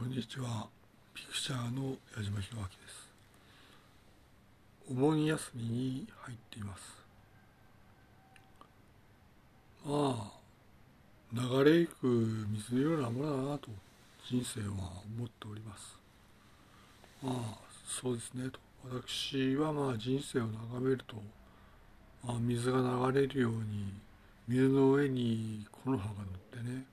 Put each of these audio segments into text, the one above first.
こんにちは。ピクチャーの矢島弘明です。お盆休みに入っています。まあ、流れゆく水のようなものだなと人生は思っております。まあ、そうですねと。私はまあ人生を眺めると、まあ、水が流れるように水の上に木の葉が乗ってね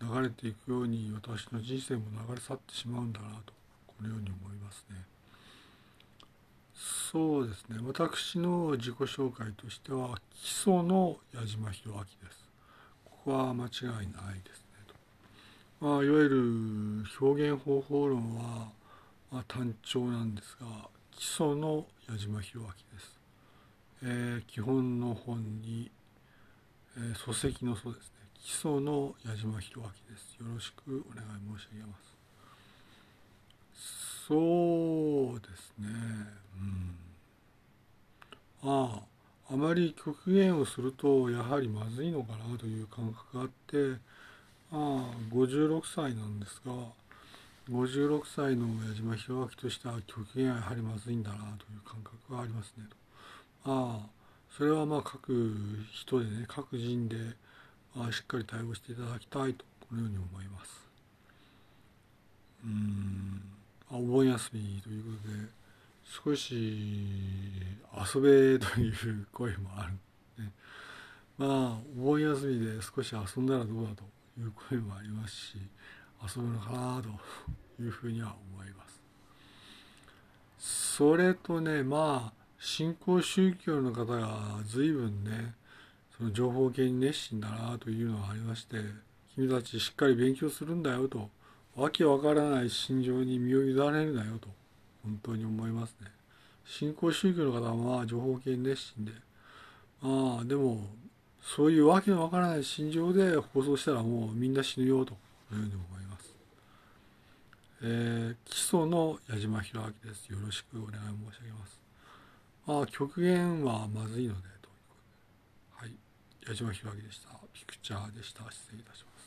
流れていくように私の人生も流れ去ってしまうんだなとこのように思いますね。そうですね私の自己紹介としては基礎の矢島弘明です。ここは間違いないですねと。まあ、いわゆる表現方法論は、まあ、単調なんですが基礎の矢島弘明です。えー、基本の本に、えー、礎石の礎ですね基礎の矢島弘明です。よろしくお願い申し上げます。そうですね。うん。ああ、あまり極限をするとやはりまずいのかなという感覚があって、ああ、56歳なんですが、56歳の矢島弘明としては極限はやはりまずいんだなという感覚がありますねと。ああ、それはまあ各人でね、各人で、しっかり対応していただきたいとこのように思います。うんお盆休みということで少し遊べという声もある、ね、まあお盆休みで少し遊んだらどうだという声もありますし遊ぶのかなというふうには思います。それとねまあ新興宗教の方が随分ねその情報系に熱心だなというのがありまして君たちしっかり勉強するんだよとわけわからない心情に身を委ねるなよと本当に思いますね新興宗教の方は情報系に熱心でまあでもそういうわけのわからない心情で放送したらもうみんな死ぬよというふうに思います。えー、基礎の矢島弘明です。よろしくお願い申し上げます。まあ極限はまずいので、矢島弘明でした。ピクチャーでした。失礼いたします。